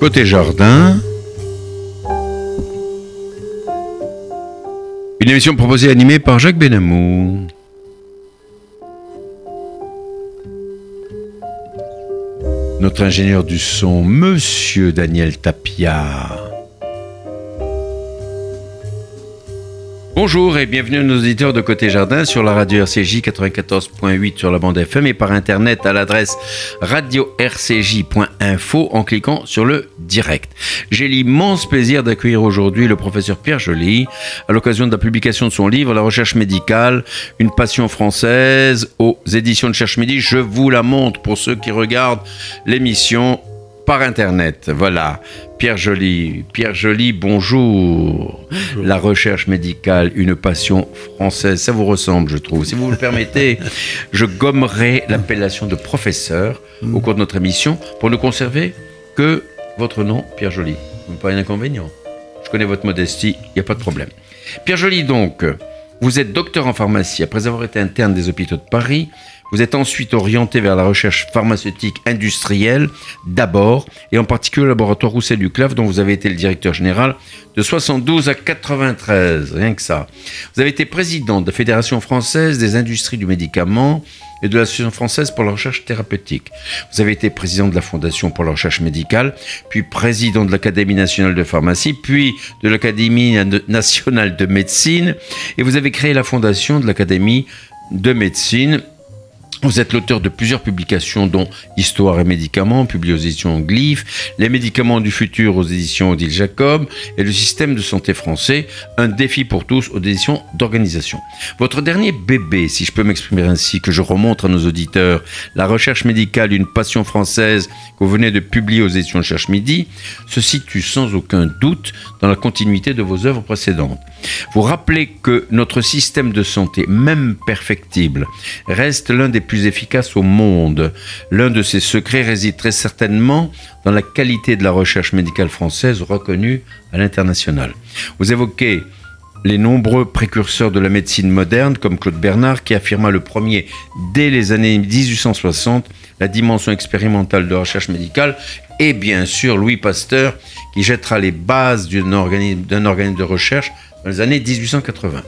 Côté jardin. Une émission proposée et animée par Jacques Benamou. Notre ingénieur du son, Monsieur Daniel Tapia. Bonjour et bienvenue à nos auditeurs de Côté Jardin sur la radio RCJ 94.8 sur la bande FM et par internet à l'adresse radio-rcj.info en cliquant sur le direct. J'ai l'immense plaisir d'accueillir aujourd'hui le professeur Pierre Joly à l'occasion de la publication de son livre La recherche médicale, une passion française aux éditions de Cherche Midi. Je vous la montre pour ceux qui regardent l'émission par Internet. Voilà. Pierre Joly. Pierre Joly, bonjour. La recherche médicale, une passion française. Ça vous ressemble, je trouve. Si vous me le permettez, je gommerai l'appellation de professeur au cours de notre émission pour ne conserver que votre nom, Pierre Joly. Pas un inconvénient. Je connais votre modestie, il n'y a pas de problème. Pierre Joly, donc, vous êtes docteur en pharmacie après avoir été interne des hôpitaux de Paris. Vous êtes ensuite orienté vers la recherche pharmaceutique industrielle d'abord, et en particulier au laboratoire Rousset-Duclave, dont vous avez été le directeur général de 72 à 93, rien que ça. Vous avez été président de la Fédération française des industries du médicament et de l'Association française pour la recherche thérapeutique. Vous avez été président de la Fondation pour la recherche médicale, puis président de l'Académie nationale de pharmacie, puis de l'Académie nationale de médecine, et vous avez créé la Fondation de l'Académie de médecine vous êtes l'auteur de plusieurs publications, dont Histoire et médicaments, publié aux éditions Glyph, Les médicaments du futur aux éditions Odile Jacob, et Le système de santé français, un défi pour tous aux éditions d'organisation. Votre dernier bébé, si je peux m'exprimer ainsi, que je remonte à nos auditeurs, La recherche médicale, une passion française, que vous venez de publier aux éditions Cherche Midi, se situe sans aucun doute dans la continuité de vos œuvres précédentes. Vous rappelez que notre système de santé, même perfectible, reste l'un des plus efficaces au monde. L'un de ses secrets réside très certainement dans la qualité de la recherche médicale française reconnue à l'international. Vous évoquez les nombreux précurseurs de la médecine moderne, comme Claude Bernard, qui affirma le premier, dès les années 1860, la dimension expérimentale de recherche médicale, et bien sûr Louis Pasteur, qui jettera les bases d'un organisme, organisme de recherche dans les années 1880.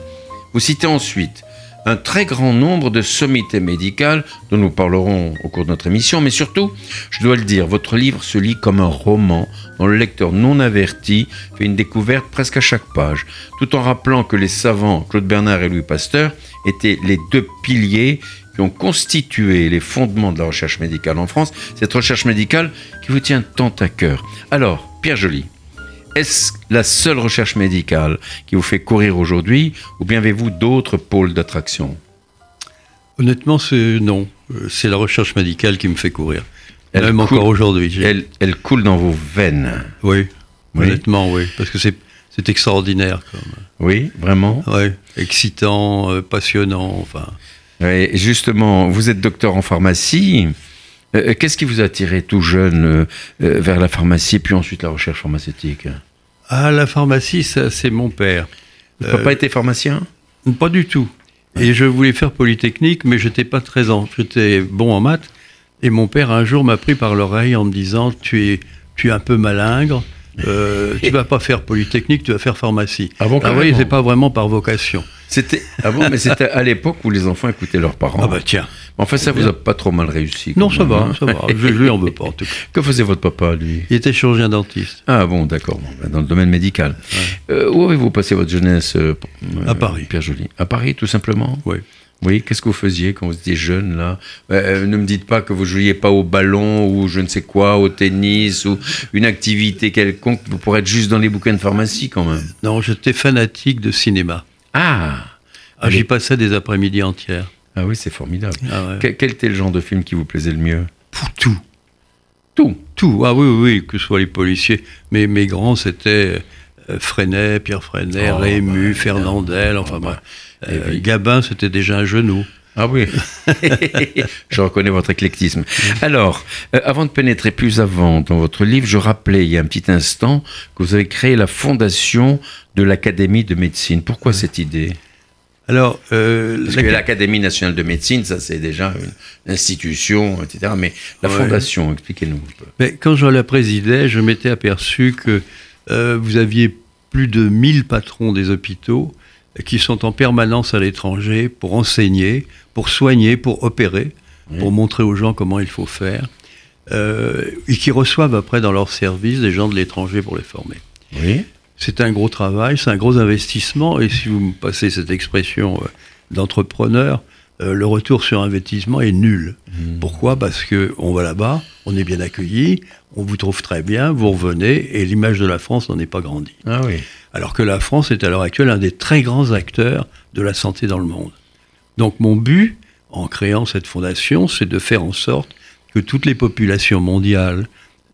Vous citez ensuite un très grand nombre de sommités médicales dont nous parlerons au cours de notre émission, mais surtout, je dois le dire, votre livre se lit comme un roman dont le lecteur non averti fait une découverte presque à chaque page, tout en rappelant que les savants Claude Bernard et Louis Pasteur étaient les deux piliers qui ont constitué les fondements de la recherche médicale en France, cette recherche médicale qui vous tient tant à cœur. Alors, Pierre Joly, est-ce la seule recherche médicale qui vous fait courir aujourd'hui ou bien avez-vous d'autres pôles d'attraction? Honnêtement, c'est non. Euh, c'est la recherche médicale qui me fait courir. Elle Même encore aujourd'hui. Elle, coule dans vos veines. Oui, honnêtement, oui. Parce que c'est, extraordinaire. Oui, vraiment Oui, excitant, euh, passionnant, enfin. justement, vous êtes docteur en pharmacie. Euh, euh, qu'est-ce qui vous a attiré tout jeune euh, vers la pharmacie, puis ensuite la recherche pharmaceutique? Ah, la pharmacie, ça, c'est mon père. Votre papa était pharmacien? Pas du tout. Et je voulais faire Polytechnique, mais j'étais pas très en, j'étais bon en maths. Et mon père un jour m'a pris par l'oreille en me disant tu es, tu es un peu malingre. Tu vas pas faire Polytechnique, tu vas faire pharmacie. Ah bon, ah oui, c'est pas vraiment par vocation. C'était ah bon, mais c'était à l'époque où les enfants écoutaient leurs parents. Ah bah tiens. En fait, ça vous a pas trop mal réussi. Non, ça va, ça va. Je, lui en veux pas. Que faisait votre papa, lui? Il était chirurgien dentiste. Ah bon, d'accord. Ben, dans le domaine médical. Euh, où avez-vous passé votre jeunesse euh, À Paris. Pierre Joly? À Paris, tout simplement? Oui. Oui, qu'est-ce que vous faisiez quand vous étiez jeune là? Euh, Ne me dites pas que vous jouiez pas au ballon ou je ne sais quoi, au tennis ou une activité quelconque pour être juste dans les bouquins de pharmacie quand même. Non, j'étais fanatique de cinéma. Ah, ah J'y passais des après-midi entières. Ah oui, c'est formidable. Ah quel, était le genre de film qui vous plaisait le mieux? Pour tout. Tout Tout. Ah oui, oui, que ce soit les policiers. Mais mes grands, c'était euh, Freinet, Pierre Freinet, oh, Rému, bah, Fernandel, enfin bref. Euh, Gabin, c'était déjà un genou. Ah oui, je reconnais votre éclectisme. Alors, euh, avant de pénétrer plus avant dans votre livre, je rappelais il y a un petit instant que vous avez créé la fondation de l'Académie de médecine. Pourquoi cette idée? Alors, euh, Parce que l'Académie nationale de médecine, ça c'est déjà une institution, etc. Mais la Ouais. fondation, expliquez-nous un peu. mais quand je la présidais, je m'étais aperçu que euh, vous aviez plus de 1000 patrons des hôpitaux qui sont en permanence à l'étranger pour enseigner, pour soigner, pour opérer, Oui. pour montrer aux gens comment il faut faire, euh, et qui reçoivent après dans leur service des gens de l'étranger pour les former. Oui. C'est un gros travail, c'est un gros investissement, et si vous me passez cette expression euh, d'entrepreneur, euh, le retour sur investissement est nul. Pourquoi? Parce que on va là-bas, on est bien accueilli, on vous trouve très bien, vous revenez, et l'image de la France n'en est pas grandie. Ah oui. Alors que la France est à l'heure actuelle un des très grands acteurs de la santé dans le monde. Donc mon but, en créant cette fondation, c'est de faire en sorte que toutes les populations mondiales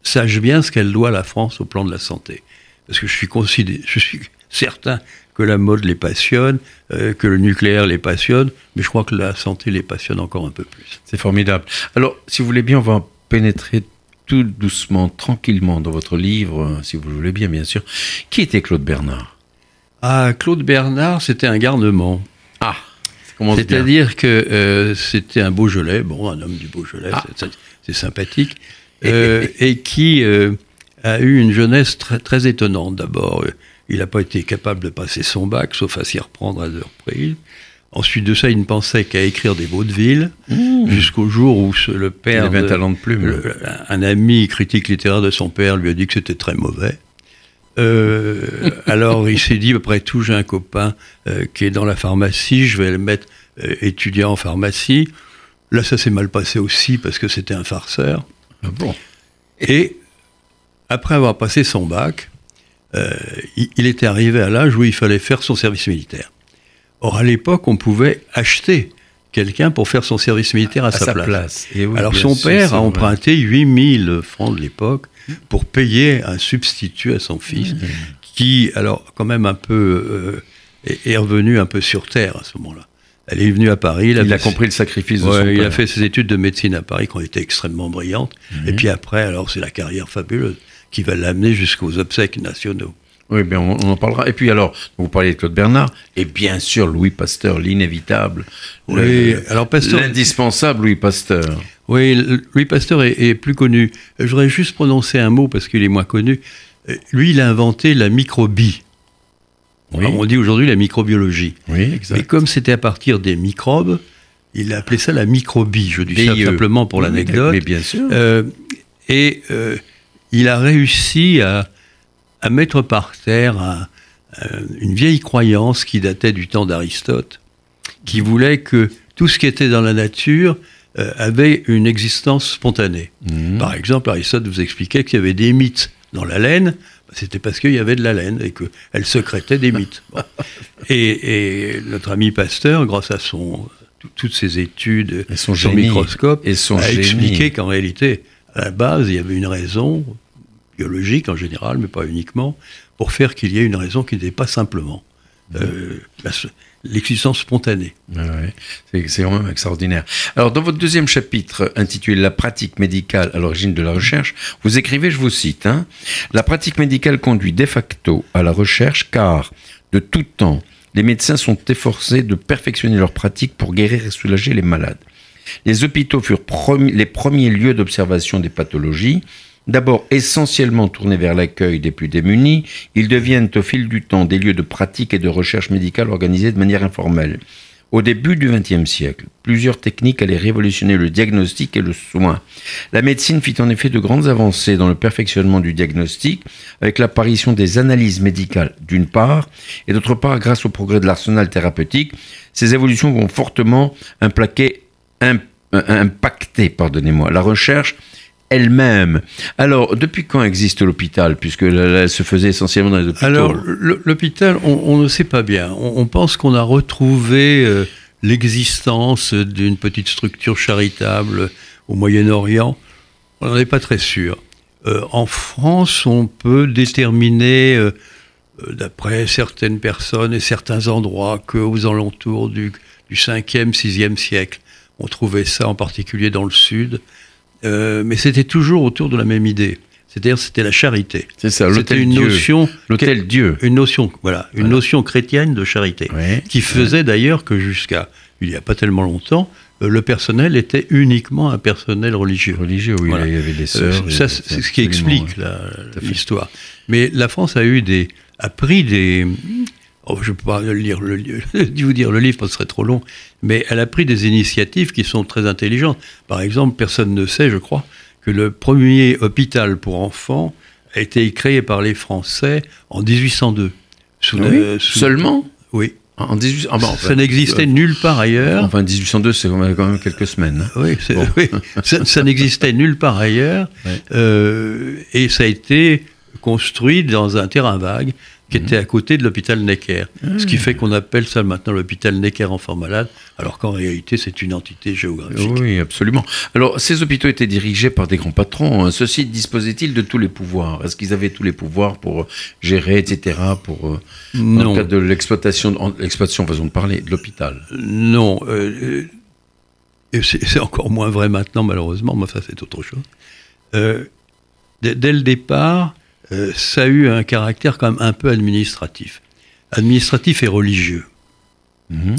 sachent bien ce qu'elle doit à la France au plan de la santé. Parce que je suis, considé- je suis certain que la mode les passionne, euh, que le nucléaire les passionne, mais je crois que la santé les passionne encore un peu plus. C'est formidable. Alors, si vous voulez bien, on va pénétrer tout doucement, tranquillement dans votre livre, si vous le voulez bien, bien sûr. Qui était Claude Bernard? Ah, Claude Bernard, c'était un garnement. Ah. C'est-à-dire que euh, c'était un Beaujolais, bon, un homme du Beaujolais, Ah. c'est- sympathique, euh, et qui euh, a eu une jeunesse très, très étonnante. D'abord, il n'a pas été capable de passer son bac, sauf à s'y reprendre à deux reprises. Ensuite de ça, il ne pensait qu'à écrire des vaudevilles, jusqu'au jour où ce- le Il père, avait un talent de plume. le- un ami critique littéraire de son père lui a dit que c'était très mauvais. Euh, alors il s'est dit, après tout, j'ai un copain euh, qui est dans la pharmacie, je vais le mettre euh, étudiant en pharmacie. Là, ça s'est mal passé aussi parce que c'était un farceur. Ah bon? Et après avoir passé son bac, euh, il, il était arrivé à l'âge où il fallait faire son service militaire. Or, à l'époque, on pouvait acheter quelqu'un pour faire son service militaire à, À sa, place. Et oui, Alors son sûr, père a emprunté 8000 francs de l'époque pour payer un substitut à son fils, qui, alors quand même un peu, euh, est, est revenu un peu sur terre à ce moment-là. Elle est venue à Paris. Il a compris le sacrifice de son il père. a fait ses études de médecine à Paris qui ont été extrêmement brillantes. Et puis après, alors c'est la carrière fabuleuse qui va l'amener jusqu'aux obsèques nationaux. Oui, bien, on, on en parlera. Et puis alors, vous parliez de Claude Bernard, et bien sûr Louis Pasteur, l'inévitable. Oui, le- alors Pasteur, L'indispensable Louis Pasteur. Oui, Louis Pasteur est, est plus connu. Je voudrais juste prononcer un mot parce qu'il est moins connu. Euh, Lui, il a inventé la microbie. Oui. On dit aujourd'hui la microbiologie. Oui, Mais exact. comme c'était à partir des microbes, il a appelé ça la microbie. Je dis ça simplement pour l'anecdote. Mais bien sûr. Euh, et euh, il a réussi à, à mettre par terre un- un- une vieille croyance qui datait du temps d'Aristote, qui voulait que tout ce qui était dans la nature euh, avait une existence spontanée. Mhm. Par exemple, Aristote vous expliquait qu'il y avait des mythes dans la laine, c'était parce qu'il y avait de la laine et qu'elle sécrétait des mythes. Bon. Et, et notre ami Pasteur, grâce à son, tout- toutes ses études Et son sur génie. microscope, Et son a génie. expliqué qu'en réalité, à la base, il y avait une raison biologique en général, mais pas uniquement, pour faire qu'il y ait une raison qui n'était pas simplement euh, la- l'existence spontanée. Ouais, ouais. C'est- C'est quand même extraordinaire. Alors, dans votre deuxième chapitre, intitulé La pratique médicale à l'origine de la recherche, vous écrivez, je vous cite, hein, La pratique médicale conduit de facto à la recherche car, de tout temps, les médecins sont efforcés de perfectionner leur pratique pour guérir et soulager les malades. Les hôpitaux furent premi- les premiers lieux d'observation des pathologies. D'abord essentiellement tournés vers l'accueil des plus démunis, ils deviennent au fil du temps des lieux de pratique et de recherche médicale organisés de manière informelle. Au début du XXe siècle, plusieurs techniques allaient révolutionner le diagnostic et le soin. La médecine fit en effet de grandes avancées dans le perfectionnement du diagnostic, avec l'apparition des analyses médicales d'une part, et d'autre part grâce au progrès de l'arsenal thérapeutique. Ces évolutions vont fortement implaquer, im- euh, impacter pardonnez-moi, la recherche elle-même. Alors, depuis quand existe l'hôpital, puisque elle se faisait essentiellement dans les hôpitaux Alors, l'hôpital, on, ne sait pas bien. On, pense qu'on a retrouvé euh, l'existence d'une petite structure charitable au Moyen-Orient. On n'en est pas très sûr. Euh, en France, on peut déterminer, euh, d'après certaines personnes et certains endroits, qu'aux alentours du, du 5e, 6e siècle, on trouvait ça en particulier dans le sud. Euh, mais c'était toujours autour de la même idée. c'est-à-dire c'était la charité. C'est ça, C'était l'hôtel une Dieu. notion, L'hôtel Dieu. une notion, voilà, une Voilà. notion chrétienne de charité, Ouais. qui faisait d'ailleurs que jusqu'à il n'y a pas tellement longtemps, euh, le personnel était uniquement un personnel religieux. Religieux, oui, Voilà. il y avait des Euh, sœurs. ça, c'est ce qui explique l'histoire. Mais la France a eu des, a pris des, oh, je ne peux pas lire le, vous dire le livre, parce que ce serait trop long, mais elle a pris des initiatives qui sont très intelligentes. Par exemple, personne ne sait, je crois, que le premier hôpital pour enfants a été créé par les Français en 1802. Sous Ah le- oui sous- Seulement? Oui. En 18... ah, bon, ça enfin, n'existait nulle part ailleurs. Enfin, 1802, c'est quand même quelques semaines. Oui, Bon. oui. ça, ça n'existait nulle part ailleurs. Ouais. Euh, et ça a été construit dans un terrain vague qui était à côté de l'hôpital Necker. Ce qui fait qu'on appelle ça maintenant l'hôpital Necker enfants malades, alors qu'en réalité c'est une entité géographique. Oui, absolument. Alors, ces hôpitaux étaient dirigés par des grands patrons. hein. Ceux-ci disposaient-ils de tous les pouvoirs? Est-ce qu'ils avaient tous les pouvoirs pour euh, gérer, etc., pour, euh, dans Non, le cadre de l'exploitation, l'exploitation, façon de parler, de l'hôpital? Non. euh, et c'est c'est encore moins vrai maintenant malheureusement, mais ça c'est autre chose. Euh, dès, dès le départ, euh, ça a eu un caractère quand même un peu administratif. Administratif et religieux. Mhm.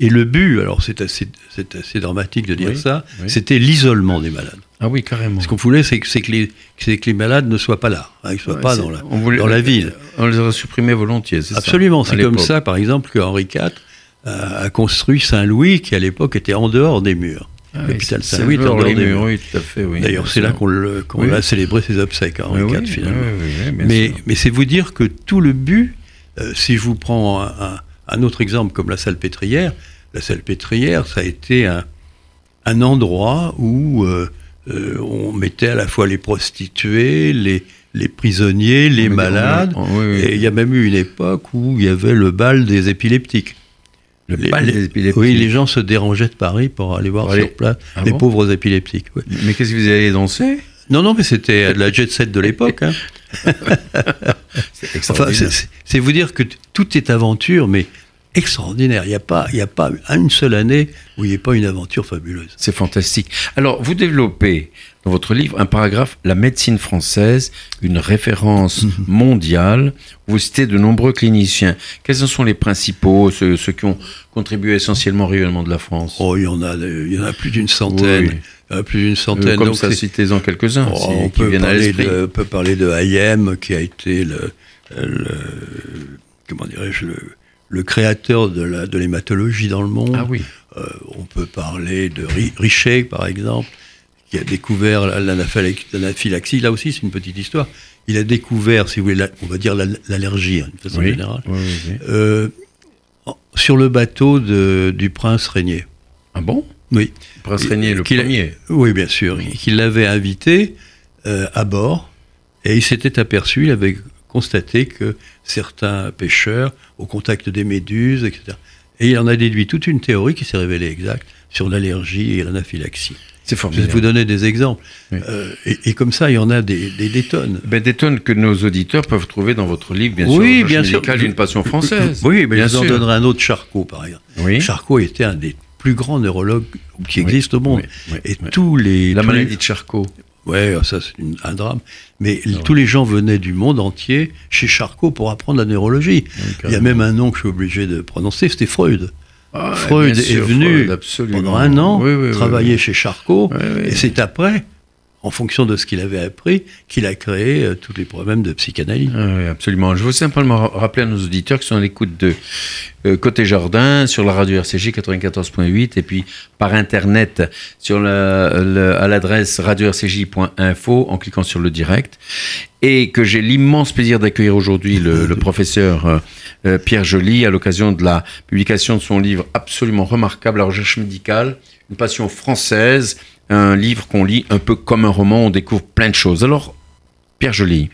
Et le but, alors c'est assez, c'est assez dramatique de dire Oui, ça, oui. c'était l'isolement des malades. Ah oui, carrément. Ce qu'on voulait, c'est que, c'est que, les, c'est que les malades ne soient pas là, hein, qu'ils ne soient Ouais, pas dans la, on voulait- dans la ville. On les aurait supprimés volontiers, c'est ça Absolument, c'est comme ça, par exemple, que Henri IV a, a construit Saint-Louis, qui à l'époque était en dehors des murs. Ah oui, L'hôpital Saint-Louis tout à fait, oui. D'ailleurs, c'est là qu'on Oui. a célébré ses obsèques à Henri Oui, IV, finalement. Mais, c'est vous dire que tout le but, euh, si je vous prends un, un- un autre exemple comme la salle pétrière, la salle pétrière, ça a été un, un endroit où euh, euh, on mettait à la fois les prostituées, les, les prisonniers, les On met- malades, on met- oui, oui. et il y a même eu une époque où il y avait le bal des épileptiques. Le Les- bal les- des épileptiques. Oui, les gens se dérangeaient de Paris pour aller voir sur place Ah les bon pauvres épileptiques. Mais qu'est-ce que vous allez danser? Non, non, mais c'était de la jet set de l'époque. hein. C'est Enfin, vous dire que tout est aventure, mais extraordinaire. Il n'y a, pas- il y a pas une seule année où il n'y ait pas une aventure fabuleuse. C'est fantastique. Alors, vous développez dans votre livre un paragraphe La médecine française, une référence mondiale. Vous citez de nombreux cliniciens. Quels en sont les principaux, ceux, ceux qui ont contribué essentiellement au rayonnement de la France? Oh, il y en a, il y en a plus d'une centaine. Oui. Il y en a plus d'une Euh, centaine. Comme Donc ça, citez-en quelques-uns Oh, si- on, peut parler de, on peut parler de Hayem, qui a été le, le- comment dirais-je, le, le créateur de l'hématologie dans le monde. Ah oui. Euh, on peut parler de Ri- Richer, par exemple, qui a découvert la- l'anaphylaxie. Là aussi, c'est une petite histoire. Il a découvert, si vous voulez, la- on va dire la- l'allergie, hein, d'une façon Oui. générale, Oui, euh, sur le bateau de- du prince Régnier. Ah bon? Oui. Prince Régnier, le premier. Oui, bien sûr. Qu'il l'avait invité euh, à bord et il s'était aperçu, il avait constaté que certains pêcheurs, au contact des méduses, etc. Et il en a déduit toute une théorie qui s'est révélée exacte sur l'allergie et l'anaphylaxie. C'est Je vais formidable. vous donner des exemples. Oui. Euh, et, et comme ça, il y en a des, des, des tonnes. Ben, des tonnes que nos auditeurs peuvent trouver dans votre livre, bien sûr. oui, Recherche bien sûr. médicale et une passion française. Oui, mais bien je vous en sûr. donnerai un autre, Charcot, par exemple. Oui. Charcot était un des plus grands neurologues qui Oui, existent au monde. oui, oui, et oui. tous les... La tous les- maladie de Charcot. Ouais, ça c'est un drame. Mais tous les gens venaient du monde entier chez Charcot pour apprendre la neurologie. Il y a même un nom que je suis obligé de prononcer, c'était Freud. Ah, Freud est sûr, venu Freud, pendant un an Oui, oui, oui, travailler oui. chez Charcot, et c'est après, en fonction de ce qu'il avait appris, qu'il a créé euh, tous les problèmes de psychanalyse. Ah oui, absolument. Je veux simplement ra- rappeler à nos auditeurs qui sont à l'écoute de euh, Côté Jardin sur la radio RCJ 94.8 et puis par internet sur la- à l'adresse radio-rcj.info en cliquant sur le direct et que j'ai l'immense plaisir d'accueillir aujourd'hui le, professeur euh, Pierre Joly à l'occasion de la publication de son livre absolument remarquable, La recherche médicale, une passion française, un livre qu'on lit un peu comme un roman, on découvre plein de choses. Alors, Pierre Joly,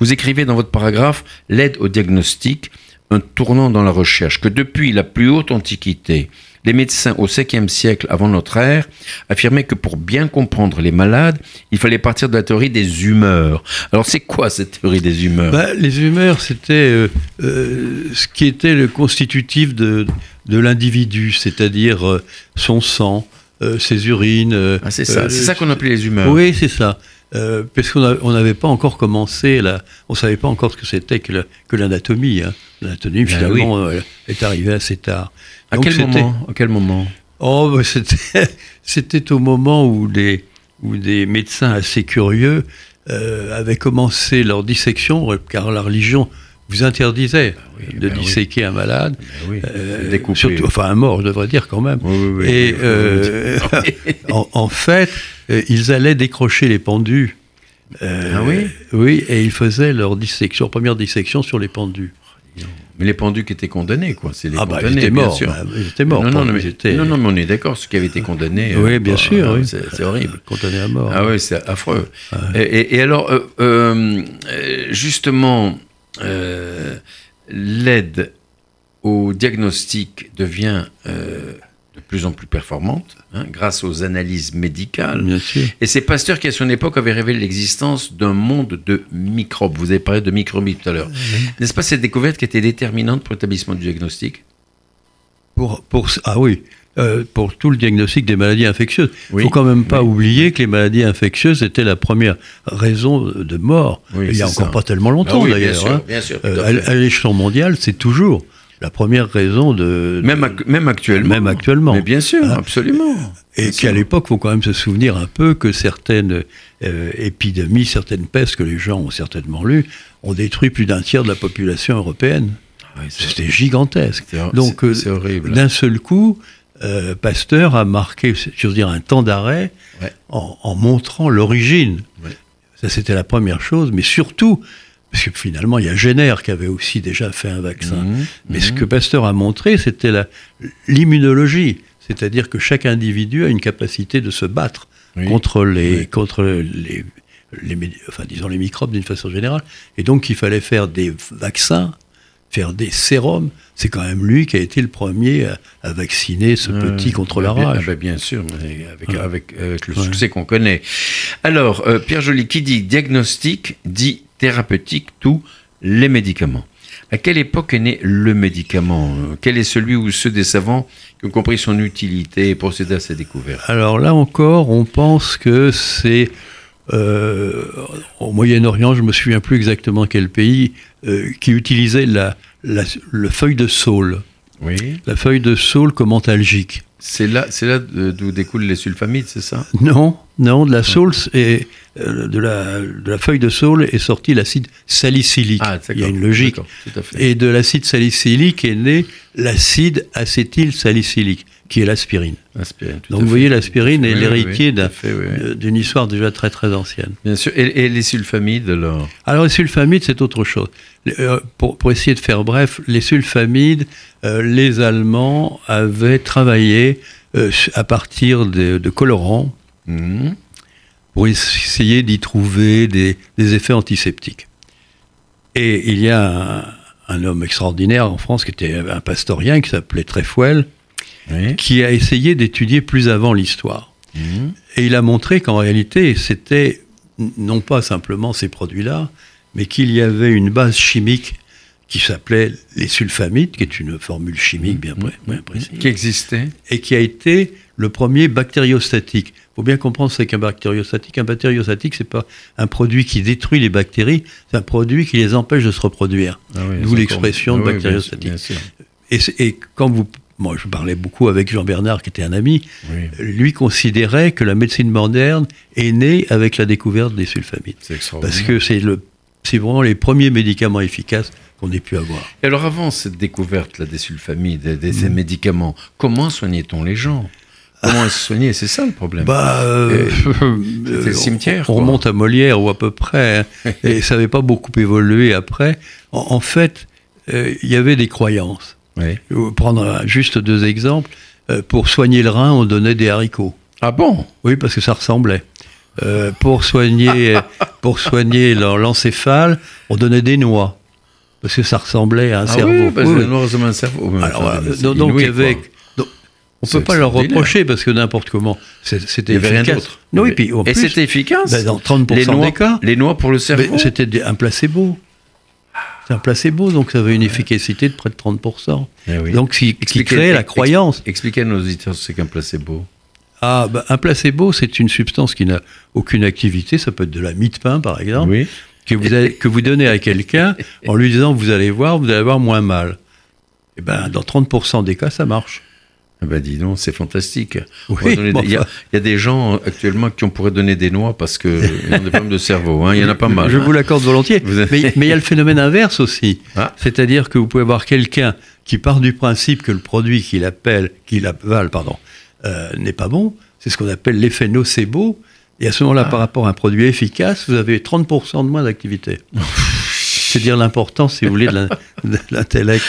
vous écrivez dans votre paragraphe L'aide au diagnostic, un tournant dans la recherche, que depuis la plus haute antiquité, les médecins au 5e siècle avant notre ère affirmaient que pour bien comprendre les malades, il fallait partir de la théorie des humeurs. Alors c'est quoi cette théorie des humeurs? Bah, les humeurs, c'était euh, euh, ce qui était le constitutif de, de l'individu, c'est-à-dire euh, son sang, euh, ses urines. euh, Ah, C'est ça, euh, c'est ça qu'on appelait les humeurs. Oui, c'est ça. euh, parce qu'on n'avait pas encore commencé, là, on savait pas encore ce que c'était que l'anatomie. Hein. L'anatomie, Ben finalement, euh, est arrivée assez tard. À Donc, quel moment? À quel moment? Oh, bah, c'était, au moment où des, où des médecins assez curieux euh, avaient commencé leur dissection, euh, car la religion vous interdisait oui, de ben oui. disséquer un malade, Ben oui, euh, surtout, enfin un mort, je devrais dire quand même. Oui, oui, oui. Et euh, en, en fait, euh, ils allaient décrocher les pendus. Euh, Ah oui? Oui, et ils faisaient leur dissection, leur première dissection sur les pendus. Mais les pendus qui étaient condamnés, quoi. C'est les Ah bah, ils condamnés, étaient bien morts. sûr. bah, ils étaient morts. non, non, mais, ils étaient- non, non, mais on est d'accord, ceux qui avaient été condamnés. Oui, euh, bien bah, sûr. oui. C'est horrible. Condamnés à mort. Ah oui, c'est affreux. Et, et- et alors, euh, justement, euh, l'aide au diagnostic devient euh, de plus en plus performante hein, grâce aux analyses médicales. Bien sûr. Et c'est Pasteur qui, à son époque, avait révélé l'existence d'un monde de microbes. Vous avez parlé de microbes tout à l'heure. N'est-ce pas cette découverte qui était déterminante pour l'établissement du diagnostic? Pour, pour, ah oui, euh, pour tout le diagnostic des maladies infectieuses. Il Oui, faut quand même pas oui. oublier que les maladies infectieuses étaient la première raison de mort. Il y a encore ça. pas tellement longtemps Ah bien d'ailleurs. sûr, hein. bien sûr, tout Euh, à l'échelon mondial, c'est toujours la première raison de. même, ac- même actuellement. Même actuellement. Mais bien sûr, Hein absolument. Et qu'à l'époque, il faut quand même se souvenir un peu que certaines euh, épidémies, certaines pestes que les gens ont certainement lues, ont détruit plus d'un tiers de la population européenne. C'est- C'était gigantesque. Donc, euh. D'un seul coup, euh, Pasteur a marqué, je veux dire, un temps d'arrêt Ouais. en, en montrant l'origine. Ouais. Ça, c'était la première chose, mais surtout, parce que finalement, il y a Jenner qui avait aussi déjà fait un vaccin. Mhm, Mais ce que Pasteur a montré, c'était l'immunologie. C'est-à-dire que chaque individu a une capacité de se battre Oui. contre les, Oui. contre les, les, mé- enfin, disons les microbes d'une façon générale. Et donc, il fallait faire des vaccins, faire des sérums. C'est quand même lui qui a été le premier à, à vacciner ce Euh, petit contre bah, la bien- rage. ah bah, bien sûr, mais avec, Ouais. avec, avec le Ouais. succès qu'on connaît. Alors, euh, Pierre Joly, qui dit diagnostic, dit thérapeutique, tous les médicaments. À quelle époque est né le médicament? Euh, Quel est celui ou ceux des savants qui ont compris son utilité et procédé à sa découverte? Alors là encore, on pense que c'est euh, au Moyen-Orient, je me souviens plus exactement quel pays, euh, qui utilisait la, la, le feuille de saule. Oui. La feuille de saule comme antalgique. C'est là, c'est là d'où découlent les sulfamides, c'est ça? Non, non, de la saule euh, de, la, de la feuille de saule est sorti l'acide salicylique. Ah, Il y a une logique. d'accord, Tout à fait. Et de l'acide salicylique est né l'acide acétylsalicylique, qui est l'aspirine. Aspirine, Donc vous voyez, l'aspirine est oui, l'héritier oui, oui, euh, d'une histoire déjà très très ancienne. Bien sûr. Et, et les sulfamides, alors? Alors les sulfamides, c'est autre chose. Euh, pour, pour essayer de faire bref, les sulfamides, euh, les Allemands avaient travaillé euh, à partir de, de colorants Mhm. Pour essayer d'y trouver des, des effets antiseptiques. Et il y a un, un homme extraordinaire en France qui était un pastorien qui s'appelait Trefuel, Oui. qui a essayé d'étudier plus avant l'histoire. Mhm. Et il a montré qu'en réalité, c'était non pas simplement ces produits-là, mais qu'il y avait une base chimique qui s'appelait les sulfamides, qui est une formule chimique bien, pré- bien précise, Qui existait et qui a été le premier bactériostatique. Il faut bien comprendre ce qu'est un bactériostatique. Un bactériostatique, c'est pas un produit qui détruit les bactéries, c'est un produit qui les empêche de se reproduire. Ah oui, D'où c'est l'expression encore- de Ah bactériostatique. Et, c'est- et quand vous... Moi, je parlais beaucoup avec Jean Bernard, qui était un ami. Oui, Lui considérait que la médecine moderne est née avec la découverte des sulfamides. c'est. Parce que c'est le, c'est vraiment les premiers médicaments efficaces qu'on ait pu avoir. Et alors avant cette découverte là, des sulfamides, de, de Mm. ces médicaments, comment soignait-on les gens? Comment se soignaient C'est ça le problème. Bah, euh, C'était le cimetière, On remonte à Molière ou à peu près, hein, et ça n'avait pas beaucoup évolué après. En, en fait, euh, il y avait des croyances. Oui. Je vais prendre juste deux exemples. Euh, pour soigner le rein, on donnait des haricots. Ah bon? Oui, parce que ça ressemblait. Euh, pour soigner, pour soigner l'en- l'encéphale, on donnait des noix. Parce que ça ressemblait à un Ah cerveau. oui, parce Oui, que oui. un cerveau. Alors, euh, donc, donc, il y inouï, avait. quoi. donc, on C'est peut pas leur reprocher parce que n'importe comment, c'était rien efficace. d'autre. Non, et puis en Et c'était efficace ben, dans 30% les noix, des cas, Les noix pour le cerveau c'était des- un placebo. C'est un placebo, donc ça avait une efficacité de près de 30%. Eh oui. Donc, qui, qui créait la croyance. Expliquez à nos auditeurs ce qu'est qu'un placebo. Ah, bah, un placebo, c'est une substance qui n'a aucune activité. Ça peut être de la mie de pain, par exemple, Oui. que, vous avez- que vous donnez à quelqu'un en lui disant vous allez voir, vous allez avoir moins mal. Eh ben, dans 30% des cas, ça marche. Bah dis donc, c'est fantastique. Oui, bon, Il y, a- y des gens euh, actuellement qui on pourrait donner des noix parce qu'ils ont des problèmes de cerveau. hein. Il y en a pas mal. Je hein. vous l'accorde volontiers. Mais il y a le phénomène inverse aussi. Ah. C'est-à-dire que vous pouvez avoir quelqu'un qui part du principe que le produit qu'il appelle, qu'il avale, pardon, euh, n'est pas bon. C'est ce qu'on appelle l'effet nocebo. Et à ce moment-là, Ah. par rapport à un produit efficace, vous avez 30% de moins d'activité. C'est dire l'importance, si vous voulez, de l'in- de l'intellect.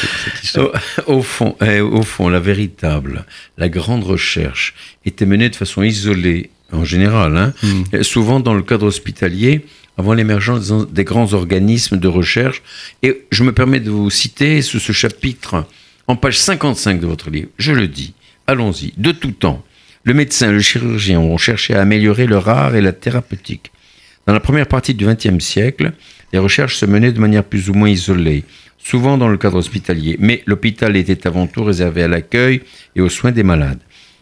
Au, au fond, eh, au fond, la véritable, la grande recherche était menée de façon isolée, en général, hein, Hmm. souvent dans le cadre hospitalier, avant l'émergence des- des grands organismes de recherche. Et je me permets de vous citer sous ce chapitre, en page 55 de votre livre, je le dis, allons-y, de tout temps, le médecin, le chirurgien ont cherché à améliorer leur art et la thérapeutique. Dans la première partie du XXe siècle, les recherches se menaient de manière plus ou moins isolée, souvent dans le cadre hospitalier, mais l'hôpital était avant tout réservé à l'accueil et aux soins des malades.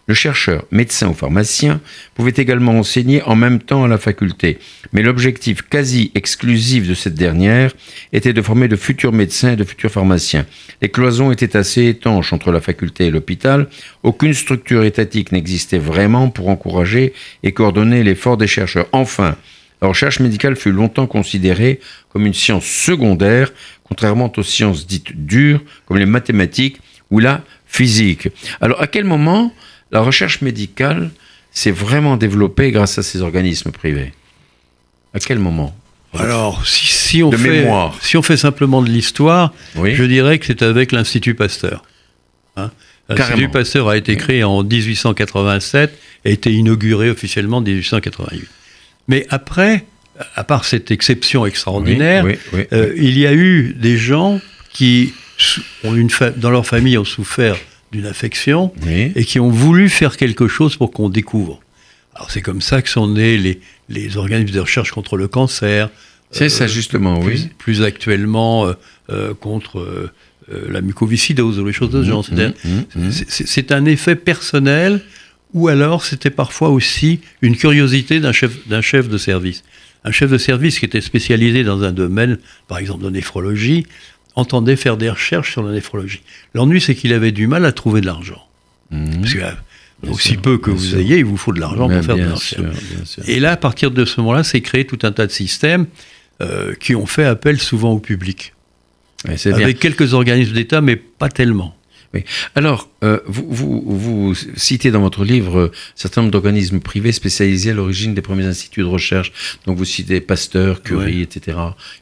Le chercheur, médecin ou pharmacien pouvait également enseigner en même temps à la faculté, mais l'objectif quasi exclusif de cette dernière était de former de futurs médecins et de futurs pharmaciens. Les cloisons étaient assez étanches entre la faculté et l'hôpital, aucune structure étatique n'existait vraiment pour encourager et coordonner l'effort des chercheurs. Enfin, la recherche médicale fut longtemps considérée comme une science secondaire, contrairement aux sciences dites dures, comme les mathématiques ou la physique. Alors, à quel moment la recherche médicale s'est vraiment développée grâce à ces organismes privés? À quel moment? Alors, si, si on De fait, mémoire. si on fait simplement de l'histoire, Oui. je dirais que c'est avec l'Institut Pasteur. Hein L'Institut. Pasteur a été créé en 1887 et a été inauguré officiellement en 1888. Mais après, à part cette exception extraordinaire, Oui, oui, oui. euh, il y a eu des gens qui, ont une dans leur famille, ont souffert d'une affection et qui ont voulu faire quelque chose pour qu'on découvre. Alors c'est comme ça que sont nés les, les organismes de recherche contre le cancer. C'est ça, justement, plus, oui. plus actuellement euh, euh, contre euh, euh, la mucoviscidose ou les choses de ce genre. C'est-à-dire, Mmh, mmh. c'est un effet personnel ou alors c'était parfois aussi une curiosité d'un chef, d'un chef de service. Un chef de service qui était spécialisé dans un domaine, par exemple de néphrologie, entendait faire des recherches sur la néphrologie. L'ennui, c'est qu'il avait du mal à trouver de l'argent. Mmh. Parce que euh, Bien aussi sûr, peu que vous sûr. ayez, il vous faut de l'argent pour faire de bien la sûr, recherche. bien sûr. Et là, à partir de ce moment-là, c'est créé tout un tas de systèmes euh, qui ont fait appel souvent au public. Ouais, c'est bien. Avec quelques organismes d'État, mais pas tellement. Oui. Alors, euh, vous, vous, vous citez dans votre livre euh, un certain nombre d'organismes privés spécialisés à l'origine des premiers instituts de recherche. Donc, vous citez Pasteur, Curie, etc.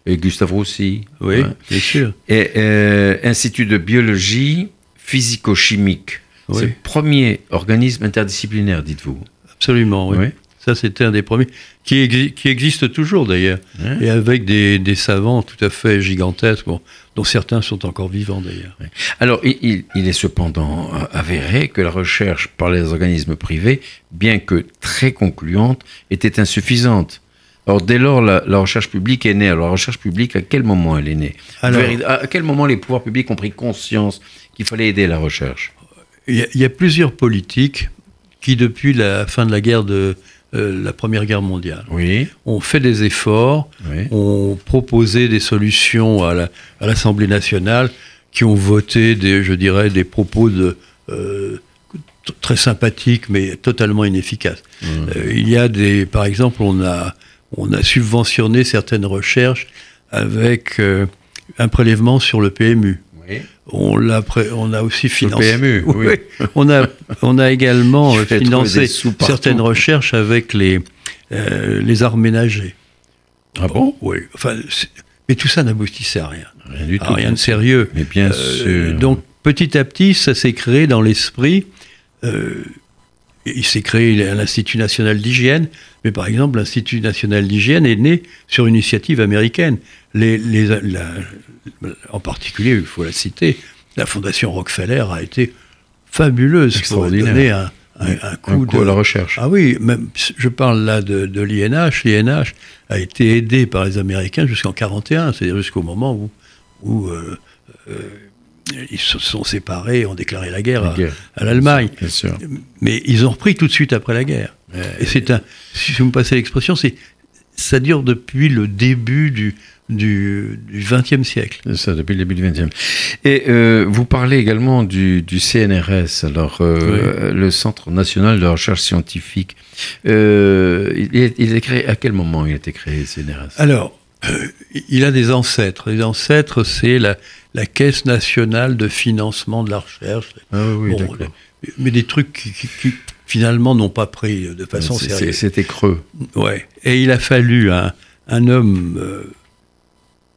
Et Gustave Roussy. Oui, Ouais. bien sûr. Et euh, Institut de biologie physico-chimique. Oui. C'est le premier organisme interdisciplinaire, dites-vous. Absolument, oui. Oui. Ça, c'était un des premiers, qui, exi- qui existe toujours d'ailleurs, et avec des, des savants tout à fait gigantesques, bon, dont certains sont encore vivants d'ailleurs. Alors, il, est cependant euh, avéré que la recherche par les organismes privés, bien que très concluante, était insuffisante. Alors, dès lors, la, la recherche publique est née. Alors, la recherche publique, à quel moment elle est née? Alors- À quel moment les pouvoirs publics ont pris conscience qu'il fallait aider la recherche? Il y, a, il y a plusieurs politiques qui, depuis la fin de la guerre de euh, la Première Guerre mondiale, Oui, ont fait des efforts, oui. ont proposé des solutions à la- à l'Assemblée nationale, qui ont voté, des, je dirais, des propos de, euh, très sympathiques, mais totalement inefficaces. Mmh. Euh, il y a des, par exemple, on a, on a subventionné certaines recherches avec un prélèvement sur le PMU. Oui. On, l'a pré- on a aussi le financé. PMU, oui. On a, on a également financé certaines recherches avec les, euh, les arts ménagers. Ah bon? Oui. Enfin, mais tout ça n'aboutissait à rien. Rien du À tout. rien de sérieux. Mais bien Euh, sûr. donc petit à petit, ça s'est créé dans l'esprit. euh, il s'est créé l'Institut national d'hygiène, mais par exemple, l'Institut national d'hygiène est né sur une initiative américaine. Les, les- la- en particulier, il faut la citer, la Fondation Rockefeller a été fabuleuse pour donner un, un- un un coup de à la recherche. ah oui, même, je parle là de, de l'INH. L'INH a été aidé par les Américains jusqu'en 41, c'est-à-dire jusqu'au moment où, où euh, euh, ils se sont séparés, ont déclaré la guerre, La à- guerre. à, l'Allemagne. Bien sûr. Mais ils ont repris tout de suite après la guerre. Et c'est un, si vous me passez l'expression, c'est, ça dure depuis le début du, du, 20e siècle. C'est ça, depuis le début du XXe. Et euh, vous parlez également du, du CNRS, alors euh, le Centre national de recherche scientifique. Euh, il, est, il est créé à quel moment il a été créé le CNRS Alors, il a des ancêtres. Les ancêtres, c'est la, la Caisse nationale de financement de la recherche. Ah oui, Bon, d'accord. les- mais des trucs qui, qui- qui, finalement n'ont pas pris de façon sérieuse. C'était creux. Ouais. Et il a fallu un, un homme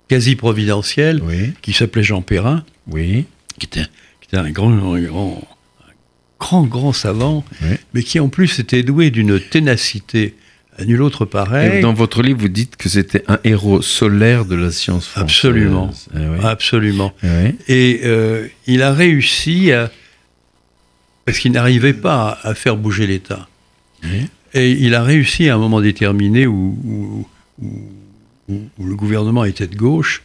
quasi providentiel Oui, qui s'appelait Jean Perrin, oui, qui était, qui était un grand, un grand, un grand, grand savant, Oui. mais qui en plus était doué d'une ténacité à nul autre Et pareil. dans votre livre, vous dites que c'était un héros solaire de la science française. Absolument. Oui. Absolument. Oui. Et euh, il a réussi à. Parce qu'il n'arrivait pas à, faire bouger l'État. Oui. Et il a réussi à un moment déterminé où, où- où- où- où le gouvernement était de gauche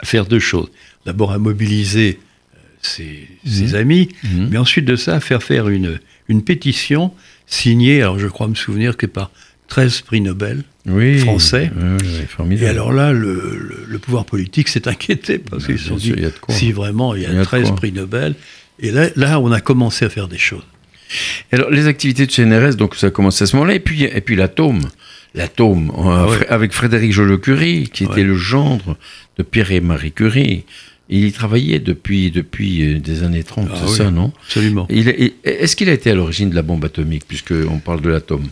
à faire deux choses. D'abord à mobiliser euh, ses, ses amis, Mhm. mais ensuite de ça à faire faire une, une pétition signée, alors je crois me souvenir que par 13 prix Nobel. Oui. Français. Oui. Et alors là, le, le- le pouvoir politique s'est inquiété parce qu'ils se sont dit si vraiment il y a, Il y a de 13 quoi. prix Nobel. Et là, là, on a commencé à faire des choses. Alors, les activités de CNRS, donc ça a commencé à ce moment-là, et puis, et puis l'atome. L'atome, euh, ouais. Fr- avec Frédéric Joliot-Curie, qui était le gendre de Pierre et Marie Curie. Il y travaillait depuis, depuis euh, des années 30, Ah c'est oui. ça, non? Absolument. Est-ce qu'il a été à l'origine de la bombe atomique, puisqu'on parle de l'atome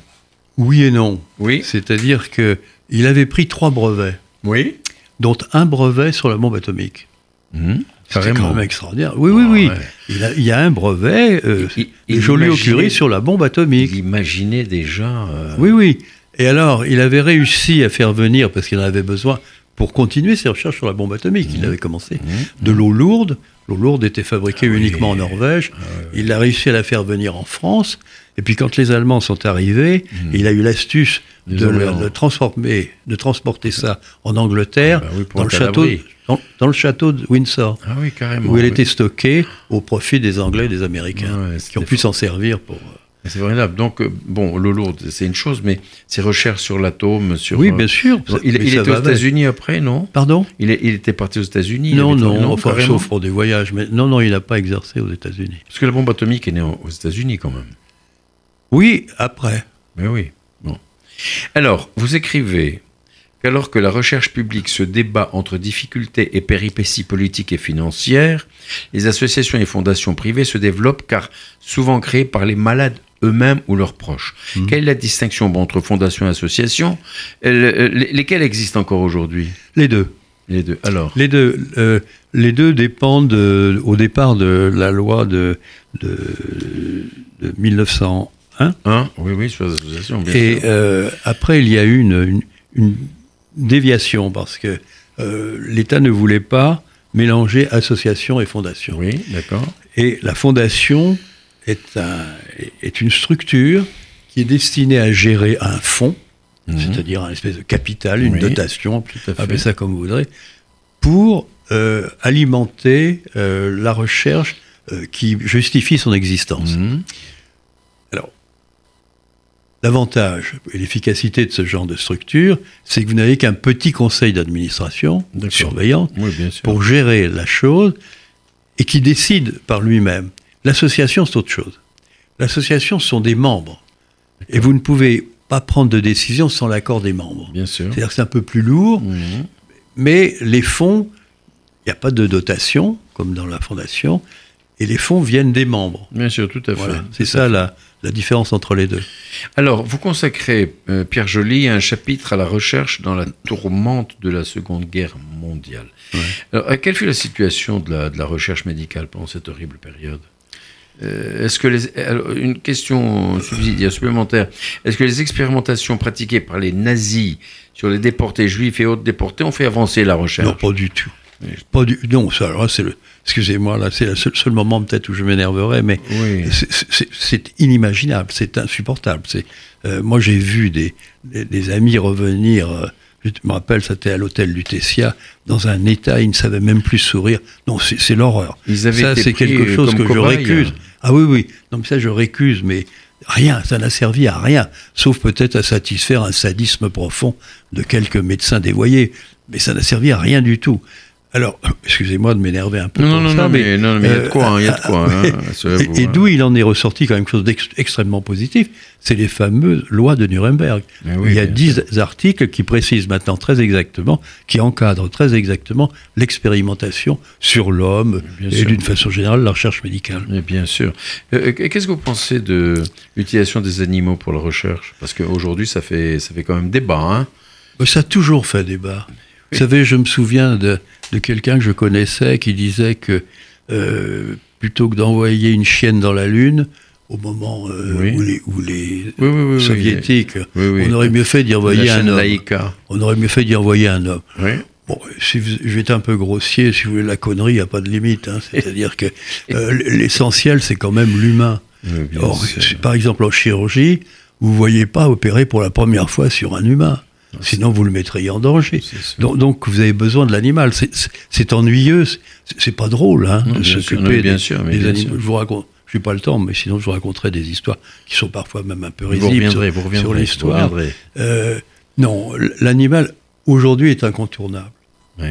Oui et non. Oui. C'est-à-dire que il avait pris trois brevets, Oui. dont un brevet sur la bombe atomique. Mhm. C'est Carrément. quand même extraordinaire. Oui, oui, Ah oui. ouais. Il, a- il y a un brevet, euh, Joliot-Curie sur la bombe atomique. Il imaginait déjà. euh, Oui, oui. Et alors, il avait réussi à faire venir, parce qu'il en avait besoin, pour continuer ses recherches sur la bombe atomique, il avait commencé, de l'eau lourde. L'eau lourde était fabriquée Ah oui. uniquement en Norvège. Il a réussi à la faire venir en France. Et puis quand les Allemands sont arrivés, il a eu l'astuce de, le- de transformer, de transporter ça en Angleterre, Ah bah oui, dans, le château, tas d'abri. dans, dans le château de Windsor, Ah oui, où elle oui. était stockée au profit des Anglais et des Américains, Ouais, qui ont pu s'en servir pour... C'est vrai, donc, euh, bon, l'eau lourde, c'est une chose, mais ses recherches sur l'atome, sur. Oui, euh, bien sûr. il, il était aux. États-Unis après, non? Pardon? Il, est- il était parti aux États-Unis Non, avait non, travaillé- enfin, sauf pour des voyages. Mais non, non, il n'a pas exercé aux États-Unis. Parce que la bombe atomique est née aux États-Unis quand même. Oui, après. Mais oui. Bon. Alors, vous écrivez qu'alors que la recherche publique se débat entre difficultés et péripéties politiques et financières, les associations et fondations privées se développent car souvent créées par les malades eux-mêmes ou leurs proches. Quelle est la distinction entre fondations et associations Euh, les- Lesquelles existent encore aujourd'hui? Les deux. Les deux. Alors? Les deux, euh, les deux dépendent de- au départ de la loi de, de, de 1901. Hein Oui, oui, sur les associations, bien Et sûr. euh, après, il y a eu une, une, une déviation parce que euh, l'État ne voulait pas mélanger association et fondation. Oui, d'accord. Et la fondation est, un, est une structure qui est destinée à gérer un fonds, Mhm. c'est-à-dire un espèce de capital, une Oui, dotation, appelez ça comme vous voudrez, pour euh, alimenter euh, la recherche euh, qui justifie son existence. Mhm. Alors, l'avantage et l'efficacité de ce genre de structure, c'est que vous n'avez qu'un petit conseil d'administration D'accord. surveillante Oui, pour gérer la chose et qui décide par lui-même. L'association, c'est autre chose. L'association, sont des membres. Et vous ne pouvez pas prendre de décision sans l'accord des membres. Bien sûr. C'est-à-dire que c'est un peu plus lourd, Mhm. mais les fonds, il n'y a pas de dotation, comme dans la fondation, et les fonds viennent des membres. Bien sûr, tout à fait. Voilà. C'est ça la, la différence entre les deux. Alors, vous consacrez, euh, Pierre Joly, un chapitre à la recherche dans la tourmente de la Seconde Guerre mondiale. Alors, euh, quelle fut la situation de la, de la recherche médicale pendant cette horrible période? Est-ce que les, une question subsidiaire supplémentaire Est-ce que les expérimentations pratiquées par les nazis sur les déportés juifs et autres déportés ont fait avancer la recherche? Non, pas du tout. Pas du, non, ça, alors c'est le. Excusez-moi, là, c'est le seul, seul moment peut-être où je m'énerverai, mais Oui. c'est- inimaginable, c'est insupportable. C'est, euh, moi, j'ai vu des, des, des amis revenir, euh, Je me rappelle, c'était à l'hôtel Lutetia, dans un état, ils ne savaient même plus sourire. Non, c'est l'horreur. Ça, c'est quelque euh, chose que je récuse. Ah oui, oui. Non, ça, je récuse, mais rien. Ça n'a servi à rien. Sauf peut-être à satisfaire un sadisme profond de quelques médecins dévoyés. Mais ça n'a servi à rien du tout. Alors, excusez-moi de m'énerver un peu. Non, non, ça, non, mais, non, mais il y a de euh, quoi, hein, il y a de quoi. hein, ça, et, hein. d'où il en est ressorti quand même quelque chose d'extrêmement positif, c'est les fameuses lois de Nuremberg. Oui, il y a dix articles qui précisent maintenant très exactement, qui encadrent très exactement l'expérimentation sur l'homme Bien et d'une façon générale la recherche médicale. Mais bien sûr. Euh, euh, Qu'est-ce que vous pensez de l'utilisation des animaux pour la recherche? Parce qu'aujourd'hui, ça fait, ça fait quand même débat. Hein Mais Ça a toujours fait débat. Vous savez, je me souviens de, de quelqu'un que je connaissais qui disait que euh, plutôt que d'envoyer une chienne dans la Lune, au moment euh, Oui. où les, où les Oui, oui, oui, oui. soviétiques, on aurait mieux fait d'y envoyer La un homme. Laïka. On aurait mieux fait d'y envoyer un homme. Bon, si vous- je vais être un peu grossier, si vous voulez, la connerie, il n'y a pas de limite. hein. C'est-à-dire que euh, l'essentiel, c'est quand même l'humain. Par exemple, en chirurgie, vous ne voyez pas opérer pour la première fois sur un humain. Sinon, vous le mettriez en danger. Donc, donc, vous avez besoin de l'animal. C'est- ennuyeux, c'est- pas drôle hein, Non, de s'occuper des, sûr, mais des bien animaux. sûr. Je vous raconte, je n'ai pas le temps, mais sinon, je vous raconterai des histoires qui sont parfois même un peu risibles sur, l'histoire. Euh, non, l'animal, aujourd'hui, est incontournable. Oui.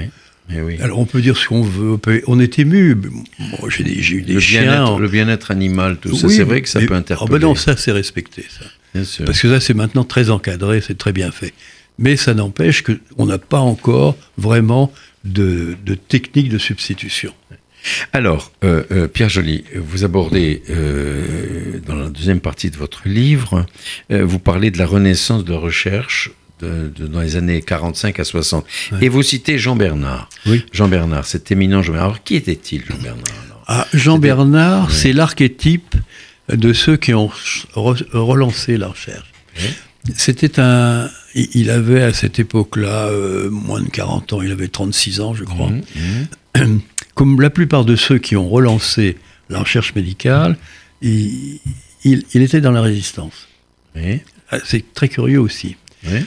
Mais oui. Alors on peut dire ce qu'on veut, on, peut- on est ému. Bon, j'ai eu des le chiens. le bien-être animal, tout ça, c'est vrai que ça mais- peut Ah interpeller. ben non, ça c'est respecté, ça. bien sûr. Parce que ça c'est maintenant très encadré, c'est très bien fait. Mais ça n'empêche qu'on n'a pas encore vraiment de, de technique de substitution. Alors, euh, euh, Pierre Joly, vous abordez euh, dans la deuxième partie de votre livre, vous parlez de la renaissance de la recherche de, de- dans les années 45 à 60. Et vous citez Jean Bernard. Oui. Jean Bernard, cet éminent Jean Bernard. Alors, qui était-il, Jean Bernard alors Ah, Jean Bernard, c'est l'archétype de ceux qui ont re- relancé la recherche. C'était un. il- avait à cette époque-là euh, moins de 40 ans, il avait 36 ans, je crois. Mhm, mhm. comme la plupart de ceux qui ont relancé la recherche médicale, il, il- il était dans la résistance. Oui, Ah, C'est très curieux aussi. oui.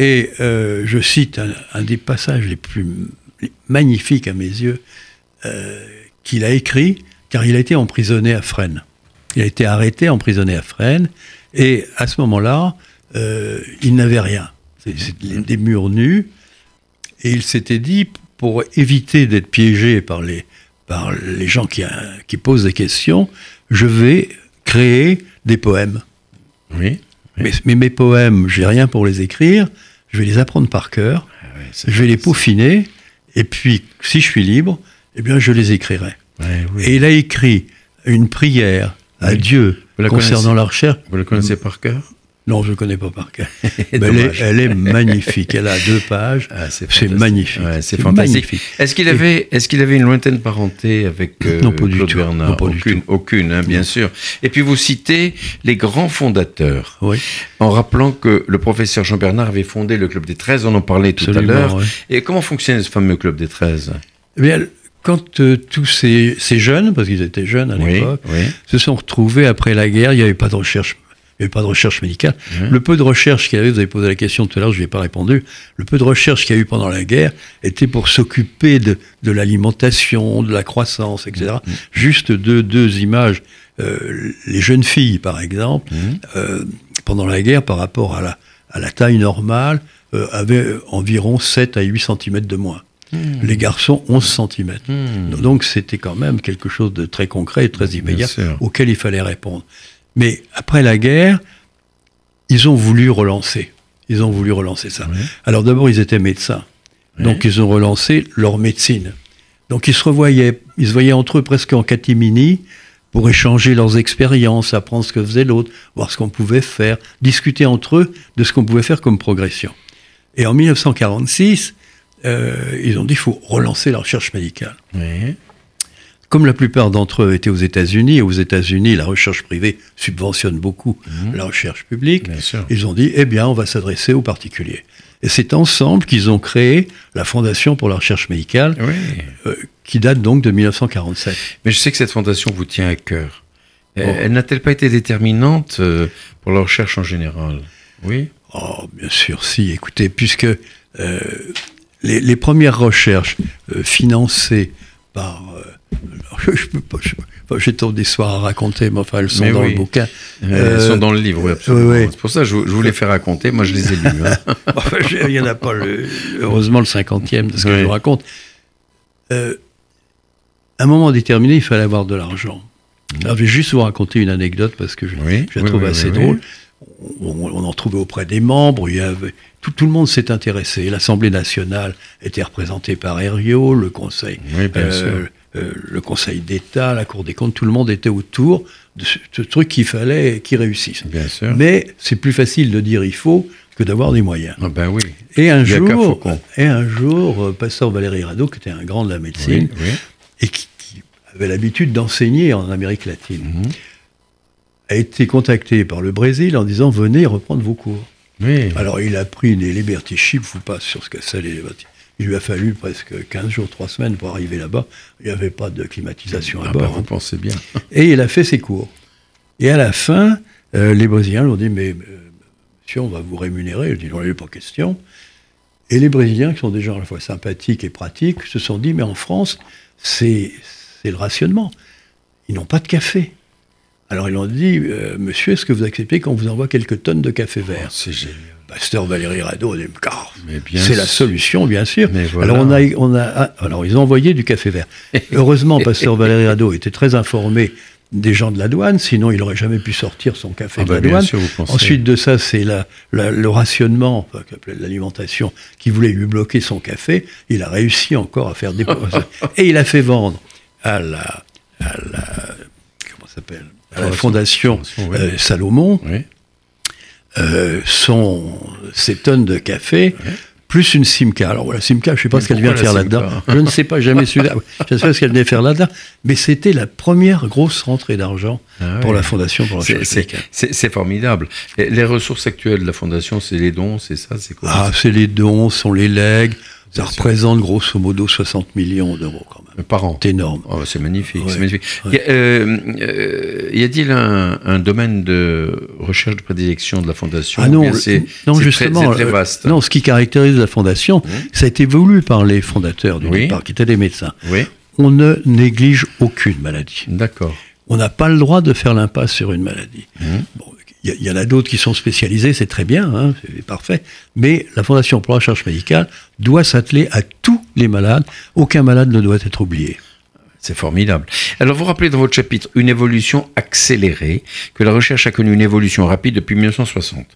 Et euh, je cite un, un des passages les plus les magnifiques à mes yeux euh, qu'il a écrit, car il a été emprisonné à Fresnes. Il a été arrêté, emprisonné à Fresnes, et à ce moment-là, euh, il n'avait rien. C'est c'est des murs nus, et il s'était dit, pour éviter d'être piégé par les, par les gens qui, euh, qui posent des questions, je vais créer des poèmes. Oui. Mais, mais mes poèmes, j'ai rien pour les écrire, je vais les apprendre par cœur, Ah je vais les peaufiner, et puis, si je suis libre, eh bien, je les écrirai. Ouais, oui. Et il a écrit une prière à. Dieu Vous la concernant la recherche. Vous le connaissez par cœur? Non, je ne connais pas par cœur. Elle, est, Dommage. elle est magnifique. Elle a deux pages. Ah, c'est magnifique. Ouais, c'est fantastique. Est-ce qu'il avait, est-ce qu'il avait une lointaine parenté avec euh, Non, pas Claude. Bernard? Non, pas du Aucune, tout. aucune, hein, bien sûr. Et puis vous citez les grands fondateurs, Oui, en rappelant que le professeur Jean Bernard avait fondé le Club des 13, on en parlait tout à l'heure. ouais. Et comment fonctionne ce fameux Club des 13 Eh bien, quand euh, tous ces, ces jeunes, parce qu'ils étaient jeunes à Oui, l'époque, oui. se sont retrouvés après la guerre, il n'y avait pas de recherche. Il n'y avait pas de recherche médicale. Le peu de recherche qu'il y avait, vous avez posé la question tout à l'heure, je n'y ai pas répondu. Le peu de recherche qu'il y a eu pendant la guerre était pour s'occuper de, de l'alimentation, de la croissance, etc. Juste deux, deux images. Euh, les jeunes filles, par exemple, euh, pendant la guerre, par rapport à la, à la taille normale, euh, avaient environ 7 à 8 cm de moins. Les garçons, 11 cm. Mhm. Donc c'était quand même quelque chose de très concret et très immédiat auquel il fallait répondre. Mais après la guerre, ils ont voulu relancer. Ils ont voulu relancer ça. Oui. Alors d'abord, ils étaient médecins. Donc ils ont relancé leur médecine. Donc ils se revoyaient, ils se voyaient entre eux presque en catimini pour échanger leurs expériences, apprendre ce que faisait l'autre, voir ce qu'on pouvait faire, discuter entre eux de ce qu'on pouvait faire comme progression. Et en 1946, euh, ils ont dit qu'il faut relancer la recherche médicale. Oui. Comme la plupart d'entre eux étaient aux États-Unis, et aux États-Unis, la recherche privée subventionne beaucoup la recherche publique, ils ont dit, eh bien, on va s'adresser aux particuliers. Et c'est ensemble qu'ils ont créé la Fondation pour la recherche médicale, Oui. euh, qui date donc de 1947. Mais je sais que cette fondation vous tient à cœur. Elle, Oh. elle n'a-t-elle pas été déterminante euh, pour la recherche en général? Oui. Oh, bien sûr, si. Écoutez, puisque euh, les, les premières recherches euh, financées par. euh, je peux pas. je- enfin, J'ai tant d'histoires à raconter, mais enfin, elles sont Mais dans oui. le bouquin. Elles Euh, sont dans le livre, oui, absolument. oui. C'est pour ça que je, je vous les fais raconter. Moi, je les ai lus. hein. Enfin, il n'y en a pas, le- heureusement, le cinquantième de ce que je vous raconte. Euh, à un moment déterminé, il fallait avoir de l'argent. Alors, je vais juste vous raconter une anecdote parce que je, la trouve assez drôle. On, on en trouvait auprès des membres. Il y avait, tout, tout le monde s'est intéressé. L'Assemblée nationale était représentée par Herriot, le Conseil, Oui, bien euh, sûr. Euh, le Conseil d'État, la Cour des comptes. Tout le monde était autour de ce, ce truc qu'il fallait qu'il réussisse. Bien sûr. Mais c'est plus facile de dire il faut que d'avoir des moyens. Ah ben oui. Et un jour, et un jour, euh, pasteur Valéry Rado, qui était un grand de la médecine Oui, oui. et qui, qui avait l'habitude d'enseigner en Amérique latine, Mhm. a été contacté par le Brésil en disant venez reprendre vos cours. Oui. Alors il a pris des liberty ship, je vous passe sur ce que c'est les liberty. Il lui a fallu presque 15 jours, 3 semaines pour arriver là-bas. Il n'y avait pas de climatisation à Ah ben, bord. vous hein. pensez bien. Et il a fait ses cours. Et à la fin, euh, les Brésiliens lui ont dit Mais euh, monsieur, on va vous rémunérer. Il dit Non, il n'est pas question. Et les Brésiliens, qui sont des gens à la fois sympathiques et pratiques, se sont dit Mais en France, c'est le rationnement. Ils n'ont pas de café. Alors ils ont dit Euh, Monsieur, est-ce que vous acceptez qu'on vous envoie quelques tonnes de café vert? C'est génial. Pasteur Valérie Rado c'est la solution, bien sûr. Mais voilà. Alors, on a, on a, ah, alors, ils ont envoyé du café vert. Heureusement, Pasteur Valérie Rado était très informé des gens de la douane, sinon il n'aurait jamais pu sortir son café Ah de bah, la douane. sûr. Ensuite de ça, c'est la, la- le rationnement, enfin, l'alimentation, qui voulait lui bloquer son café. Il a réussi encore à faire des... Et il a fait vendre à la... À la comment s'appelle? À la Fondation. fondation Oui. euh, Salomon, Oui. Euh, son, ces tonnes de café, plus une Simca. Alors voilà, Simca, je ne sais pas Mais ce qu'elle vient pourquoi faire la là-dedans. Je ne sais pas, jamais su. Je ne sais pas ce qu'elle vient faire là-dedans. Mais c'était la première grosse rentrée d'argent Ah pour la Fondation pour la C'est- formidable. Et les ressources actuelles de la Fondation, c'est les dons, c'est ça, c'est quoi? Ah, c'est les dons, sont les legs. Ça représente grosso modo 60 millions d'euros quand même. Par an. C'est énorme. Oh, c'est magnifique, Ouais, c'est magnifique. ouais. Y a, euh, euh, y a-t-il un, un domaine de recherche de prédilection de la Fondation Ah non, c'est non justement, très, euh, vaste. non, ce qui caractérise la fondation, ça a été voulu par les fondateurs du Oui. départ, qui étaient des médecins. Oui, On ne néglige aucune maladie. d'accord. On n'a pas le droit de faire l'impasse sur une maladie. Bon, il y, en a d'autres qui sont spécialisés, c'est très bien, hein, c'est parfait. Mais la Fondation pour la recherche médicale doit s'atteler à tous les malades. Aucun malade ne doit être oublié. C'est formidable. Alors, vous rappelez dans votre chapitre une évolution accélérée, que la recherche a connu une évolution rapide depuis 1960.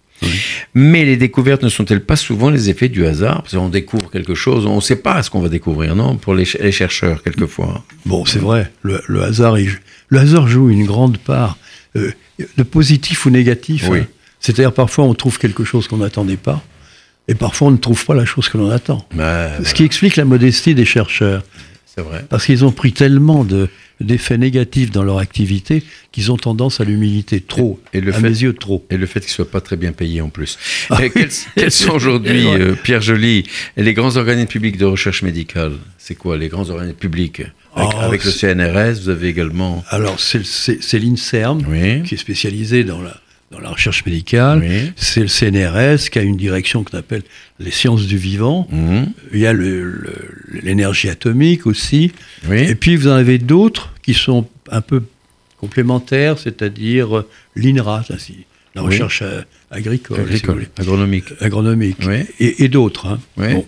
Mais les découvertes ne sont-elles pas souvent les effets du hasard? Parce qu'on découvre quelque chose, on ne sait pas ce qu'on va découvrir, non Pour les, ch- les chercheurs, quelquefois. Bon, c'est vrai, le, le hasard, il- le hasard joue une grande part euh, de positif ou négatif. Oui. hein. C'est-à-dire parfois on trouve quelque chose qu'on n'attendait pas, et parfois on ne trouve pas la chose que l'on attend. Ce qui explique la modestie des chercheurs. c'est vrai. Parce qu'ils ont pris tellement de, d'effets négatifs dans leur activité qu'ils ont tendance à l'humilité. Trop. Et le à fait- mes yeux, trop. Et le fait qu'ils ne soient pas très bien payés en plus. Ah quels, quels sont aujourd'hui, euh, Pierre Joly, les grands organismes publics de recherche médicale? C'est quoi les grands organismes publics? Avec, Oh, avec le CNRS, vous avez également. Alors, c'est, l'INSERM, Oui. qui est spécialisé dans la, dans la recherche médicale. Oui. C'est le CNRS, qui a une direction qu'on appelle les sciences du vivant. Mhm. Il y a l'énergie atomique aussi. Oui. Et puis, vous en avez d'autres qui sont un peu complémentaires, c'est-à-dire euh, l'INRA, la recherche euh, agricole, si agronomique. agronomique, et, et d'autres. hein. Bon.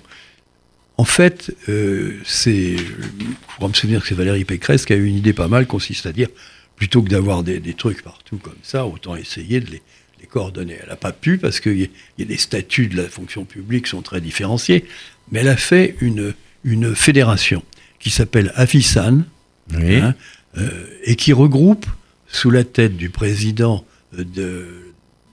En fait, euh, c'est, je me souvenir que c'est Valérie Pécresse qui a eu une idée pas mal, consiste à dire, plutôt que d'avoir des, des trucs partout comme ça, autant essayer de les, les coordonner. Elle n'a pas pu parce qu'il y, a- il y a des statuts de la fonction publique qui sont très différenciés, mais elle a fait une, une fédération qui s'appelle Avisan, Oui. hein, euh, et qui regroupe, sous la tête du président de,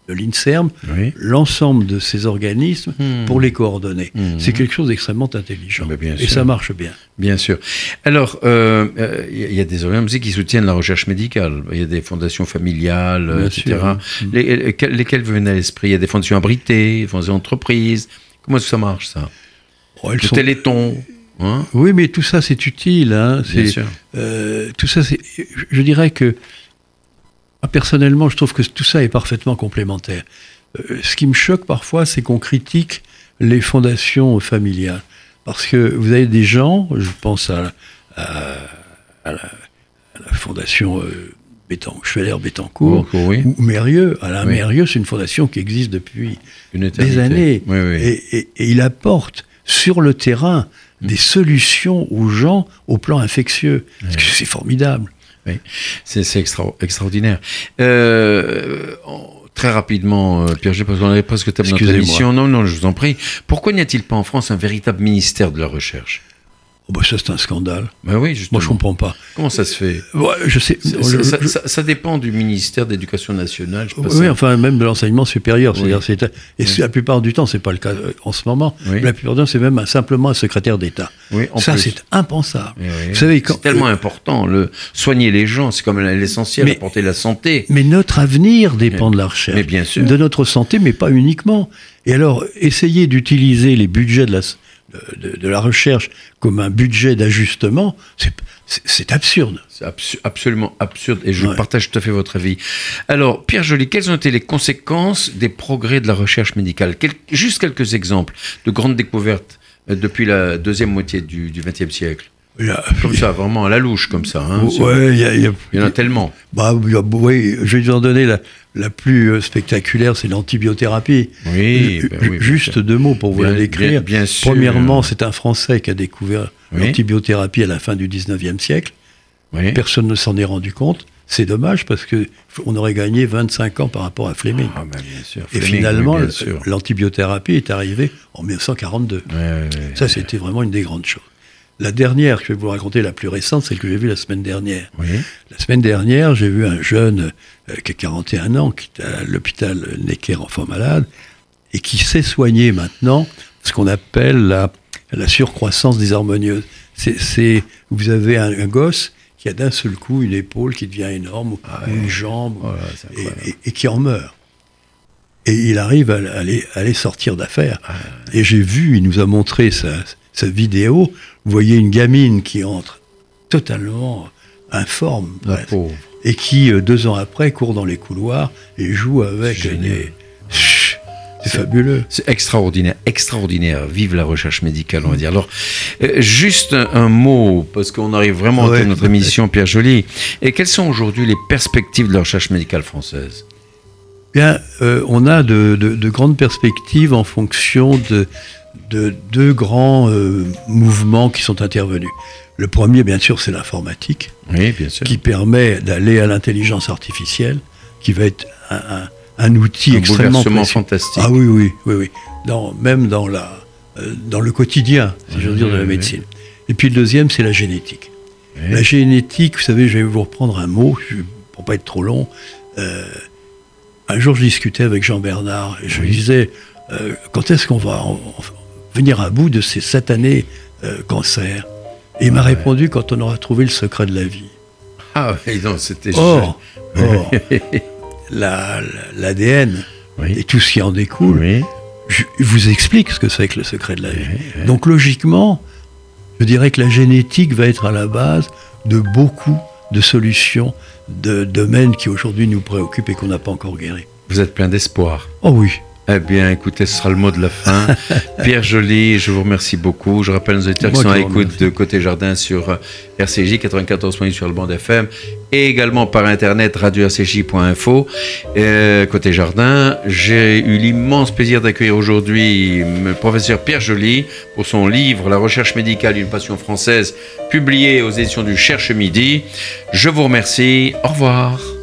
de l'INSERM, oui. l'ensemble de ces organismes Hmm. pour les coordonner. Hmm. C'est quelque chose d'extrêmement intelligent. Ah ben et ça marche bien. Bien sûr. Alors, euh, euh, il y a- des organismes aussi qui soutiennent la recherche médicale. Il y a des fondations familiales, Bien etc. sûr. Les- lesquelles, lesquelles vous venez à l'esprit? Il y a des fondations abritées, des fondations d'entreprise. Comment ça marche, ça? Oh, Le sont- téléthon hein? Oui, mais tout ça, c'est utile. hein. Bien sûr. euh, tout ça, c'est. Je dirais que. Moi, Personnellement, je trouve que tout ça est parfaitement complémentaire. Euh, ce qui me choque parfois, c'est qu'on critique les fondations familiales. Parce que vous avez des gens, je pense à, à, à, la, à la, fondation euh, oh, oui. ou Mérieux. Alain oui. Mérieux, c'est une fondation qui existe depuis des années. Oui, et, et, et, il apporte sur le terrain des solutions aux gens au plan infectieux. C'est formidable. Oui, c'est extra, extraordinaire. Euh, très rapidement, euh, Pierre, parce qu'on avait presque terminé notre émission. Non, non, je vous en prie. Pourquoi n'y a-t-il pas en France un véritable ministère de la recherche? Oh bah ça c'est un scandale. Ben oui, justement. Moi je comprends pas. Comment ça se fait ouais, Je sais. Ça, je, ça, je, ça, ça, dépend du ministère de l'Éducation nationale. Je oui, enfin même de l'enseignement supérieur. Oui. C'est-à-dire, et oui. la plupart du temps, c'est pas le cas en ce moment. Oui. La plupart du temps, c'est même simplement un secrétaire d'État. Oui, ça c'est impensable. Vous savez, quand, c'est tellement euh, important. Le soigner les gens, c'est comme l'essentiel. Apporter la santé. Mais notre avenir dépend de la recherche. Mais bien sûr. De notre santé, mais pas uniquement. Et alors, essayer d'utiliser les budgets de la de, de, la recherche comme un budget d'ajustement, c'est absurde. C'est absu absolument absurde et je ouais. partage tout à fait votre avis. Alors, Pierre Joly, quelles ont été les conséquences des progrès de la recherche médicale? Quel Juste quelques exemples de grandes découvertes euh, depuis la deuxième moitié du XXe siècle. A, comme ça, vraiment à la louche, comme ça. Hein, ouais, il y, y, y, en a tellement. Bah, oui, je vais vous en donner la, la plus spectaculaire, c'est l'antibiothérapie. Oui, ben oui, Juste deux mots pour vous bien, la décrire. Bien, bien sûr. Premièrement, c'est un Français qui a découvert oui. l'antibiothérapie à la fin du 19e siècle. Oui. Personne ne s'en est rendu compte. C'est dommage parce que on aurait gagné 25 ans par rapport à Fleming. Ah, ben bien sûr. Et Fleming, finalement, oui, l'antibiothérapie est arrivée en 1942. Ça, c'était vraiment une des grandes choses. La dernière que je vais vous raconter, la plus récente, celle que j'ai vue la semaine dernière. Oui. La semaine dernière, j'ai vu un jeune euh, qui a 41 ans, qui est à l'hôpital Necker Enfants Malades, et qui sait soigner maintenant ce qu'on appelle la, la, surcroissance des harmonieuses. C'est, vous avez un, un, gosse qui a d'un seul coup une épaule qui devient énorme, ah ou une jambe, et, et, et, qui en meurt. Et il arrive à, à, les, à les, sortir d'affaire. Ah et j'ai vu, il nous a montré sa, sa vidéo, vous voyez une gamine qui entre totalement informe et qui, euh, deux ans après, court dans les couloirs et joue avec. C'est fabuleux. C'est extraordinaire, extraordinaire. Vive la recherche médicale, on va dire. Alors, euh, juste un, un, mot, parce qu'on arrive vraiment ouais, à notre émission, Pierre Joly. Et quelles sont aujourd'hui les perspectives de la recherche médicale française? Bien, euh, on a de, de, de, grandes perspectives en fonction de, de deux grands euh, mouvements qui sont intervenus. Le premier, bien sûr, c'est l'informatique, oui, qui permet d'aller à l'intelligence artificielle, qui va être un, un, un outil un extrêmement fantastique. Ah oui, oui, oui, oui. Dans, même dans, la, euh, dans le quotidien, si j'ose dire, de la médecine. Et puis le deuxième, c'est la génétique. Oui. La génétique, vous savez, je vais vous reprendre un mot, pour pas être trop long. Euh, un jour, je discutais avec Jean Bernard et je lui disais, quand est-ce qu'on va venir à bout de ces satanés euh, cancers. Et il m'a ouais. répondu quand on aura trouvé le secret de la vie. Ah oui, non, c'était Or, or l'ADN la, oui. et tout ce qui en découle oui. je, vous explique ce que c'est que le secret de la vie. Donc logiquement, je dirais que la génétique va être à la base de beaucoup de solutions de domaines qui aujourd'hui nous préoccupent et qu'on n'a pas encore guéri. Vous êtes plein d'espoir. Oh oui. Eh bien, écoutez, ce sera le mot de la fin. Pierre Joly, je vous remercie beaucoup. Je rappelle nos auditeurs qui sont à l'écoute de Côté Jardin sur euh, RCJ 94.8 sur le bande FM et également par internet radio-rcj.info. Euh, Côté Jardin, j'ai eu l'immense plaisir d'accueillir aujourd'hui le professeur Pierre Joly pour son livre La recherche médicale d'une passion française, publié aux éditions du Cherche Midi. Je vous remercie. Au revoir.